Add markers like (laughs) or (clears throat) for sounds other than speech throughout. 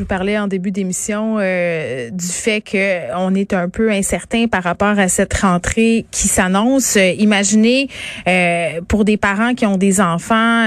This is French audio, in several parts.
Je vous parlais en début d'émission euh, du fait que on est un peu incertain par rapport à cette rentrée qui s'annonce. Euh, imaginez euh, pour des parents qui ont des enfants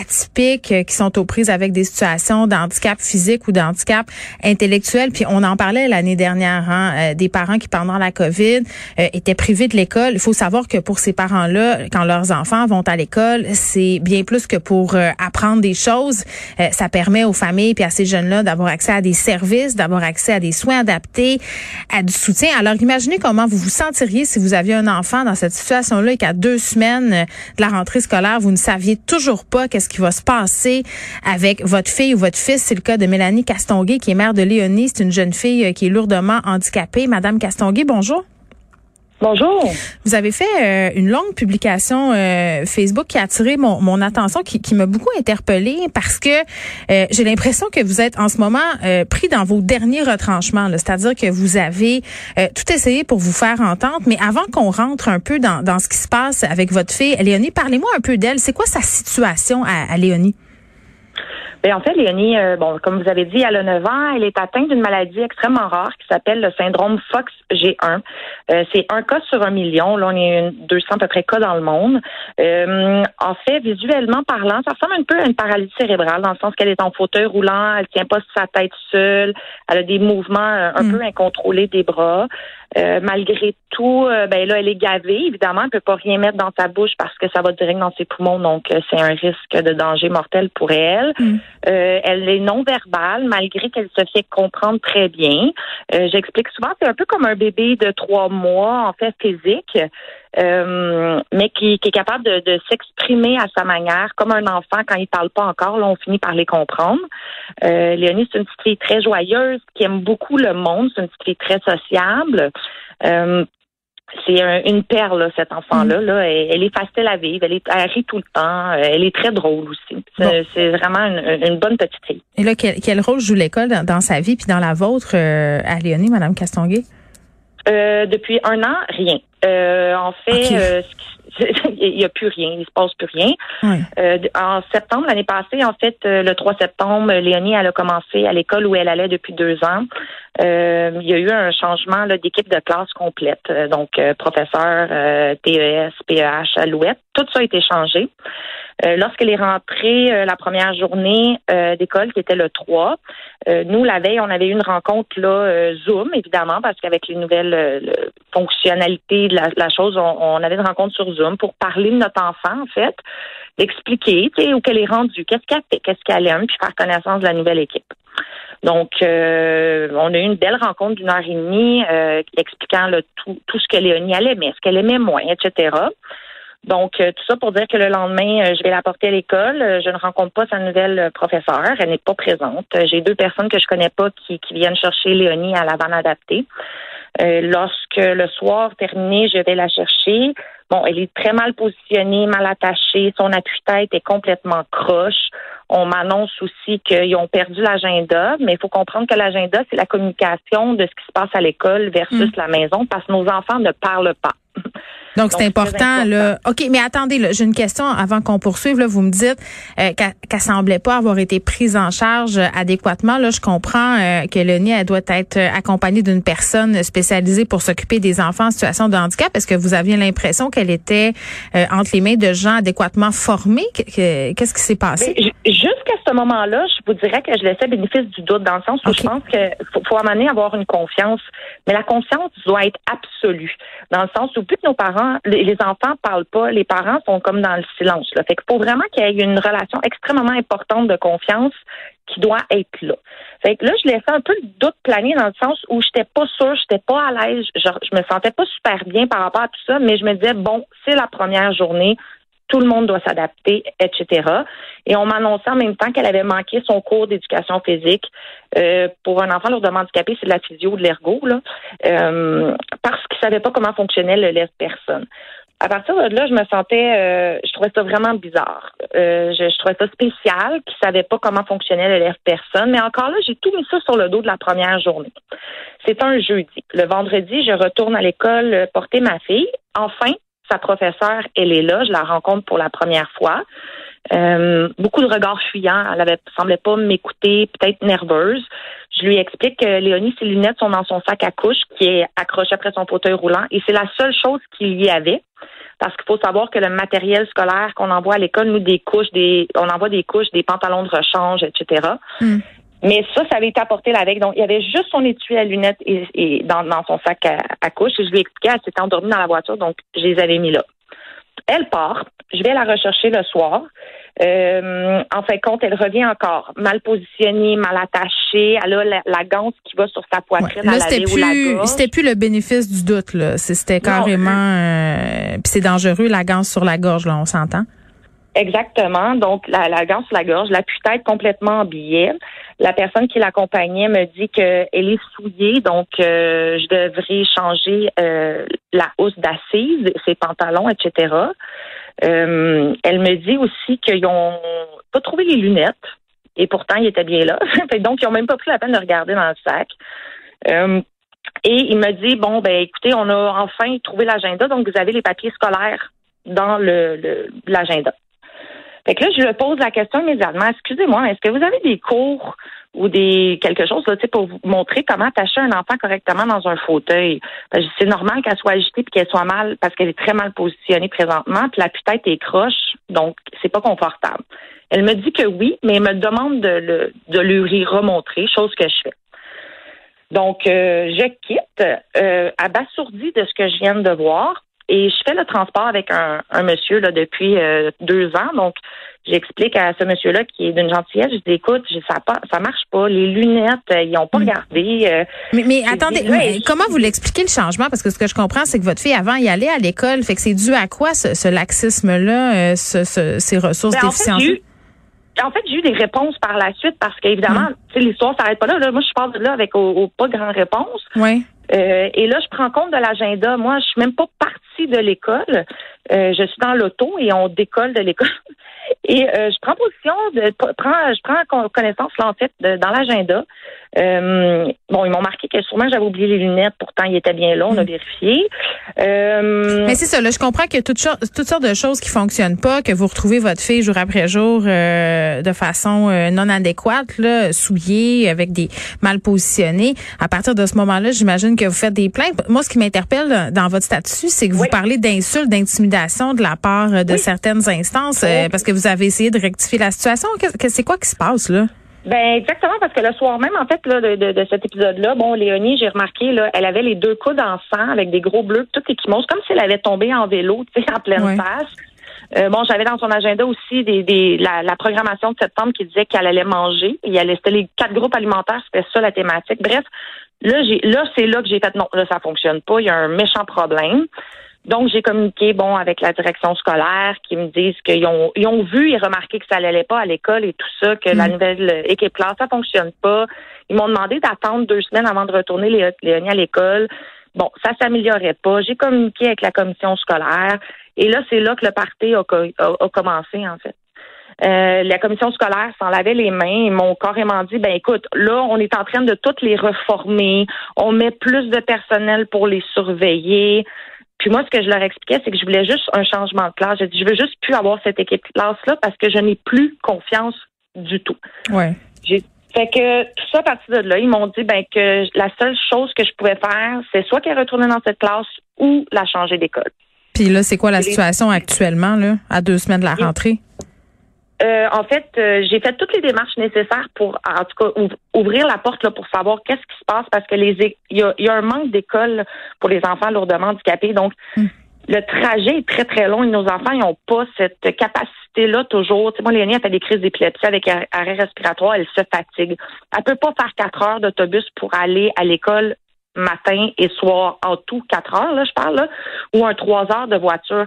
atypiques, qui sont aux prises avec des situations d'handicap physique ou d'handicap intellectuel. Puis on en parlait l'année dernière, hein, des parents qui pendant la COVID étaient privés de l'école. Il faut savoir que pour ces parents-là, quand leurs enfants vont à l'école, c'est bien plus que pour apprendre des choses. ça permet aux familles puis à ces jeunes-là d'avoir accès à des services, d'avoir accès à des soins adaptés, à du soutien. Alors, imaginez comment vous vous sentiriez si vous aviez un enfant dans cette situation-là et qu'à deux semaines de la rentrée scolaire, vous ne saviez toujours pas qu'est-ce qui va se passer avec votre fille ou votre fils. C'est le cas de Mélanie Castonguay, qui est mère de Léonie. C'est une jeune fille qui est lourdement handicapée. Madame Castonguay, bonjour. Bonjour. Vous avez fait euh, une longue publication euh, Facebook qui a attiré mon, mon attention, qui, qui m'a beaucoup interpellée parce que euh, j'ai l'impression que vous êtes en ce moment pris dans vos derniers retranchements. C'est-à-dire que vous avez tout essayé pour vous faire entendre. Mais avant qu'on rentre un peu dans, dans ce qui se passe avec votre fille, Léonie, parlez-moi un peu d'elle. C'est quoi sa situation à, à Léonie? Bien, en fait, Léonie, euh, bon, comme vous avez dit, elle a 9 ans. Elle est atteinte d'une maladie extrêmement rare qui s'appelle le syndrome Fox G1. Euh, c'est un cas sur un million. Là, on est 200 à peu près cas dans le monde. Euh, en fait, visuellement parlant, ça ressemble un peu à une paralysie cérébrale dans le sens qu'elle est en fauteuil roulant, elle tient pas sa tête seule, elle a des mouvements un mm. peu incontrôlés des bras. Euh, malgré tout, euh, ben là, elle est gavée. Évidemment, elle peut pas rien mettre dans sa bouche parce que ça va direct dans ses poumons, donc euh, c'est un risque de danger mortel pour elle. Mm. elle est non verbale, malgré qu'elle se fait comprendre très bien. J'explique souvent, c'est un peu comme un bébé de trois mois, en fait, physique. Mais qui, est capable de, s'exprimer à sa manière, comme un enfant quand il parle pas encore. Là, on finit par les comprendre. Léonie, c'est une petite fille très joyeuse, qui aime beaucoup le monde. C'est une petite fille très sociable. Euh, c'est une perle, cet enfant-là. Mm. Là. Elle, est facile à vivre. Elle, est, elle rit tout le temps. Euh, elle est très drôle aussi. C'est vraiment une, bonne petite fille. Et là, quel, rôle joue l'école dans, sa vie puis dans la vôtre euh, à Léonie, Madame Castonguay? Depuis un an, rien. en fait, (laughs) il n'y a plus rien, il se passe plus rien. en septembre, l'année passée, en fait, le 3 septembre, Léonie, elle a commencé à l'école où elle allait depuis deux ans. Euh, il y a eu un changement d'équipe de classe complète. Euh, donc, euh, professeur, TES, PEH, Alouette, tout ça a été changé. Lorsqu'elle est rentrée la première journée d'école, qui était le 3, nous, la veille, on avait eu une rencontre là, Zoom, évidemment, parce qu'avec les nouvelles fonctionnalités de la, chose, on, avait une rencontre sur Zoom pour parler de notre enfant, en fait, d'expliquer où qu'elle est rendue, qu'est-ce qu'elle fait, qu'est-ce qu'elle aime, puis faire connaissance de la nouvelle équipe. Donc, euh, on a eu une belle rencontre d'une heure et demie euh, expliquant tout, ce que Léonie elle aimait, ce qu'elle aimait moins, etc. Donc, euh, tout ça pour dire que le lendemain, je vais la porter à l'école. Je ne rencontre pas sa nouvelle professeure. Elle n'est pas présente. J'ai deux personnes que je connais pas qui, qui viennent chercher Léonie à la vanne adaptée. lorsque le soir terminé, je vais la chercher. Bon, elle est très mal positionnée, mal attachée. Son appui-tête est complètement croche. On m'annonce aussi qu'ils ont perdu l'agenda, mais il faut comprendre que l'agenda, c'est la communication de ce qui se passe à l'école versus mm. la maison parce que nos enfants ne parlent pas. Donc, c'est important, là. OK, mais attendez, j'ai une question avant qu'on poursuive. Là, vous me dites euh, qu'elle semblait pas avoir été prise en charge adéquatement. Là, je comprends euh, que le elle doit être accompagnée d'une personne spécialisée pour s'occuper des enfants en situation de handicap. Est-ce que vous aviez l'impression qu'elle était euh, entre les mains de gens adéquatement formés? Qu'est-ce qui s'est passé? Jusqu'à ce moment-là, je vous dirais que je laissais bénéfice du doute dans le sens où je pense qu'il faut, faut amener à avoir une confiance. Mais la confiance doit être absolue. Dans le sens où plus que nos parents les, enfants parlent pas, les parents sont comme dans le silence. Là. Fait qu'il faut vraiment qu'il y ait une relation extrêmement importante de confiance qui doit être là. Fait que là, je laissais un peu le doute planer dans le sens où j'étais pas sûre, j'étais pas à l'aise, je, je me sentais pas super bien par rapport à tout ça, mais je me disais, bon, c'est la première journée, tout le monde doit s'adapter, etc. Et on m'annonçait en même temps qu'elle avait manqué son cours d'éducation physique. Euh, pour un enfant lourdement handicapé, c'est de la physio, de l'ergo, là, euh, parce qu'il savait pas comment fonctionnait le laisse-personne. À partir de là, je me sentais, euh, je trouvais ça vraiment bizarre. Euh, je, trouvais ça spécial, qu'ils savaient pas comment fonctionnait l'élève personne. Mais encore là, j'ai tout mis ça sur le dos de la première journée. C'est un jeudi. Le vendredi, je retourne à l'école euh, porter ma fille. Enfin, sa professeure, elle est là. Je la rencontre pour la première fois. Euh, beaucoup de regards fuyants. Elle avait semblait pas m'écouter, peut-être nerveuse. Je lui explique que Léonie, ses lunettes sont dans son sac à couche qui est accroché après son fauteuil roulant et c'est la seule chose qu'il y avait. Parce qu'il faut savoir que le matériel scolaire qu'on envoie à l'école, nous, des couches, des, on envoie des couches, des pantalons de rechange, etc. Mais ça, ça avait été apporté la veille. Donc, il y avait juste son étui à lunettes et, dans, son sac à, à couche. Et je lui ai expliqué, elle s'était endormie dans la voiture, donc je les avais mis là. Elle part. Je vais la rechercher le soir. Euh, en fin de compte, elle revient encore mal positionnée, mal attachée. Elle a la, la ganse qui va sur sa poitrine ouais. là, c'était plus, C'était plus le bénéfice du doute. là. C'était carrément... Euh, puis c'est dangereux, la ganse sur la gorge, là, on s'entend? Exactement. Donc, la, la sur la gorge, la tête complètement en. La personne qui l'accompagnait me dit qu'elle est souillée, donc euh, je devrais changer euh, la housse d'assise, ses pantalons, etc. Euh, elle me dit aussi qu'ils ont pas trouvé les lunettes et pourtant ils étaient bien là. (laughs) donc ils ont même pas pris la peine de regarder dans le sac. et il me dit bon ben écoutez, on a enfin trouvé l'agenda, donc vous avez les papiers scolaires dans le l'agenda. Fait que là, je pose la question immédiatement. Excusez-moi, est-ce que vous avez des cours ou des quelque chose là, pour vous montrer comment attacher un enfant correctement dans un fauteuil? C'est normal qu'elle soit agitée puis qu'elle soit mal parce qu'elle est très mal positionnée présentement, puis la tête est croche, donc c'est pas confortable. Elle me dit que oui, mais elle me demande de, le, de lui remontrer, chose que je fais. Donc, euh, je quitte, euh, de ce que je viens de voir. Et je fais le transport avec un, monsieur là, depuis euh, deux ans. Donc, j'explique à ce monsieur-là qui est d'une gentillesse, je dis écoute, ça pas, ça marche pas, les lunettes, euh, ils ont pas mm. regardé. Euh. mais, mais attendez, comment vous l'expliquez le changement? Parce que ce que je comprends, c'est que votre fille avant y aller à l'école, fait que c'est dû à quoi ce, laxisme-là, ce, ces ressources ben, déficientes en fait, j'ai eu des réponses par la suite parce qu'évidemment, mm. l'histoire s'arrête pas là, là. Moi, je pars de là avec au, pas grande réponse. Oui. Euh, et là, je prends compte de l'agenda. Moi, je suis même pas partie de l'école. Euh, je suis dans l'auto et on décolle de l'école. (laughs) Et euh, je prends position, de, prends, je prends connaissance là, en fait dans l'agenda. Euh, bon, ils m'ont marqué que sûrement j'avais oublié les lunettes, pourtant il était bien là, on a vérifié. Euh, Mais c'est ça, là, je comprends qu'il y a toutes, toutes sortes de choses qui fonctionnent pas, que vous retrouvez votre fille jour après jour euh, de façon non adéquate, là, souillée, avec des mal positionnés. À partir de ce moment-là, j'imagine que vous faites des plaintes. Moi, ce qui m'interpelle dans votre statut, c'est que vous parlez d'insultes, d'intimidation de la part de certaines instances, parce que vous avez essayé de rectifier la situation. C'est quoi qui se passe là? Ben exactement parce que le soir même en fait là, de, de, cet épisode-là, bon Léonie, j'ai remarqué là, elle avait les deux coudes en sang avec des gros bleus, tout équimose, comme si elle avait tombé en vélo, tu sais, en pleine face. Euh, bon, j'avais dans son agenda aussi des, des la, la, programmation de septembre qui disait qu'elle allait manger. Il allait, c'était les quatre groupes alimentaires, c'était ça la thématique. Bref, là, j'ai, là, c'est là que j'ai fait non, là, ça fonctionne pas. Il y a un méchant problème. Donc, j'ai communiqué, bon, avec la direction scolaire qui me disent qu'ils ont, ils ont vu et remarqué que ça n'allait pas à l'école et tout ça, que la mm. nouvelle équipe classe, ça fonctionne pas. Ils m'ont demandé d'attendre deux semaines avant de retourner Léonie à l'école. Bon, ça s'améliorait pas. J'ai communiqué avec la commission scolaire. Et là, c'est là que le parti a, commencé, en fait. Euh, la commission scolaire s'en lavait les mains. Ils m'ont carrément dit, ben écoute, là, on est en train de toutes les reformer. On met plus de personnel pour les surveiller. Puis moi, ce que je leur expliquais, c'est que je voulais juste un changement de classe. Je dit, je veux juste plus avoir cette équipe classe-là parce que je n'ai plus confiance du tout. Ouais. Fait que tout ça à partir de là, ils m'ont dit ben que la seule chose que je pouvais faire, c'est soit qu'elle retournait dans cette classe ou la changer d'école. Puis là, c'est quoi la situation actuellement, là, à deux semaines de la rentrée? Euh, en fait, euh, j'ai fait toutes les démarches nécessaires pour, en tout cas, ouvrir la porte là, pour savoir qu'est-ce qui se passe parce que les il y a, y a, un manque d'école pour les enfants lourdement handicapés. Donc, hmm. le trajet est très, très long et nos enfants n'ont pas cette capacité-là toujours. Tu sais, moi, Léonie a fait des crises d'épilepsie avec arrêt respiratoire, elle se fatigue. Elle peut pas faire quatre heures d'autobus pour aller à l'école matin et soir, en tout quatre heures, là, je parle, là, ou un trois heures de voiture.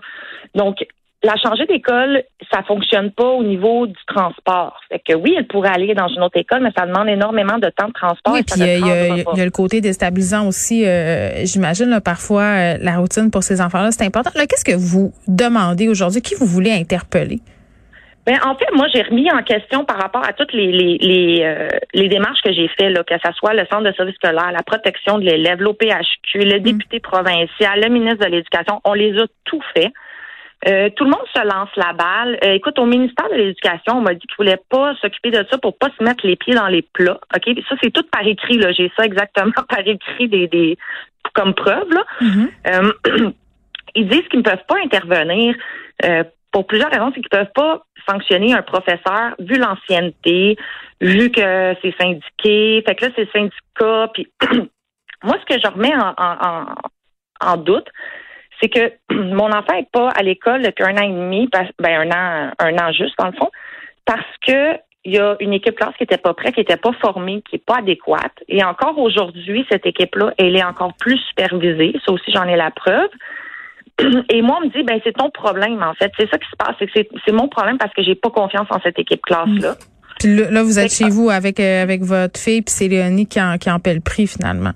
Donc, la changer d'école, ça fonctionne pas au niveau du transport. Fait que oui, elle pourrait aller dans une autre école, mais ça demande énormément de temps de transport. Oui, puis il y, a le côté déstabilisant aussi. Euh, j'imagine parfois euh, la routine pour ces enfants-là, c'est important. Qu'est-ce que vous demandez aujourd'hui? Qui vous voulez interpeller? Ben, en fait, moi, j'ai remis en question par rapport à toutes les les, les, euh, les démarches que j'ai faites, là, que ce soit le centre de service scolaire, la protection de l'élève, l'OPHQ, le mm. député provincial, le ministre de l'Éducation, on les a tout fait. Euh, tout le monde se lance la balle. Euh, écoute, au ministère de l'Éducation, on m'a dit qu'ils voulaient pas s'occuper de ça pour pas se mettre les pieds dans les plats. Ok, ça c'est tout par écrit. Là, j'ai ça exactement (laughs) par écrit des, des comme preuve. Là. Mm-hmm. (clears throat) ils disent qu'ils ne peuvent pas intervenir pour plusieurs raisons, c'est qu'ils peuvent pas sanctionner un professeur vu l'ancienneté, vu que c'est syndiqué. Fait que là, c'est syndicat. Puis (clears throat) moi, ce que je remets en, en, en doute, c'est que (clears throat) mon enfant n'est pas à l'école depuis un an et demi, ben un an, un an juste dans le fond, parce que il y a une équipe classe qui n'était pas prête, qui n'était pas formée, qui n'est pas adéquate. Et encore aujourd'hui, cette équipe-là, elle est encore plus supervisée. Ça aussi, j'en ai la preuve. (clears throat) Et moi, on me dit, ben c'est ton problème, en fait. C'est ça qui se passe. C'est mon problème parce que j'ai pas confiance en cette équipe classe-là. Puis là, vous êtes chez vous avec euh, avec votre fille, puis c'est Léonie qui en, qui en paie le prix, finalement.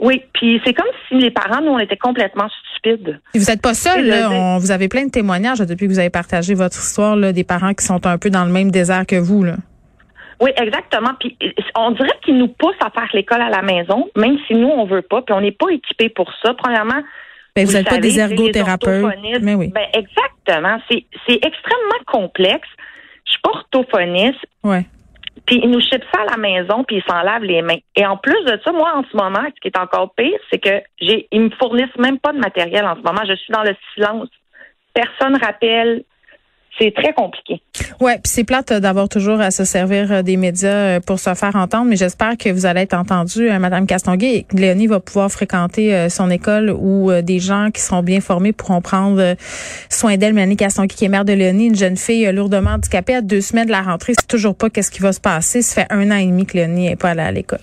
Oui, puis c'est comme si les parents, nous, on était complètement stupides. vous n'êtes pas seul, là. vous avez plein de témoignages depuis que vous avez partagé votre histoire, là, des parents qui sont un peu dans le même désert que vous, là. Oui, exactement. Puis on dirait qu'ils nous poussent à faire l'école à la maison, même si nous, on veut pas, puis on n'est pas équipés pour ça. Premièrement, ben, vous n'êtes pas des ergothérapeutes. Mais oui. Ben, exactement. C'est, extrêmement complexe. Je suis pas orthophoniste. Ouais. Puis ils nous chipent ça à la maison, puis ils s'en lavent les mains. Et en plus de ça, moi, en ce moment, ce qui est encore pire, c'est que j'ai, ils me fournissent même pas de matériel en ce moment. Je suis dans le silence. Personne rappelle c'est très compliqué. Ouais, puis c'est plate d'avoir toujours à se servir euh, des médias euh, pour se faire entendre, mais j'espère que vous allez être entendu, euh, Madame Castonguay. Léonie va pouvoir fréquenter son école où des gens qui seront bien formés pourront prendre soin d'elle. Mélanie Castonguay, qui est mère de Léonie, une jeune fille lourdement handicapée à deux semaines de la rentrée, c'est toujours pas qu'est-ce qui va se passer. Ça fait un an et demi que Léonie n'est pas allée à l'école.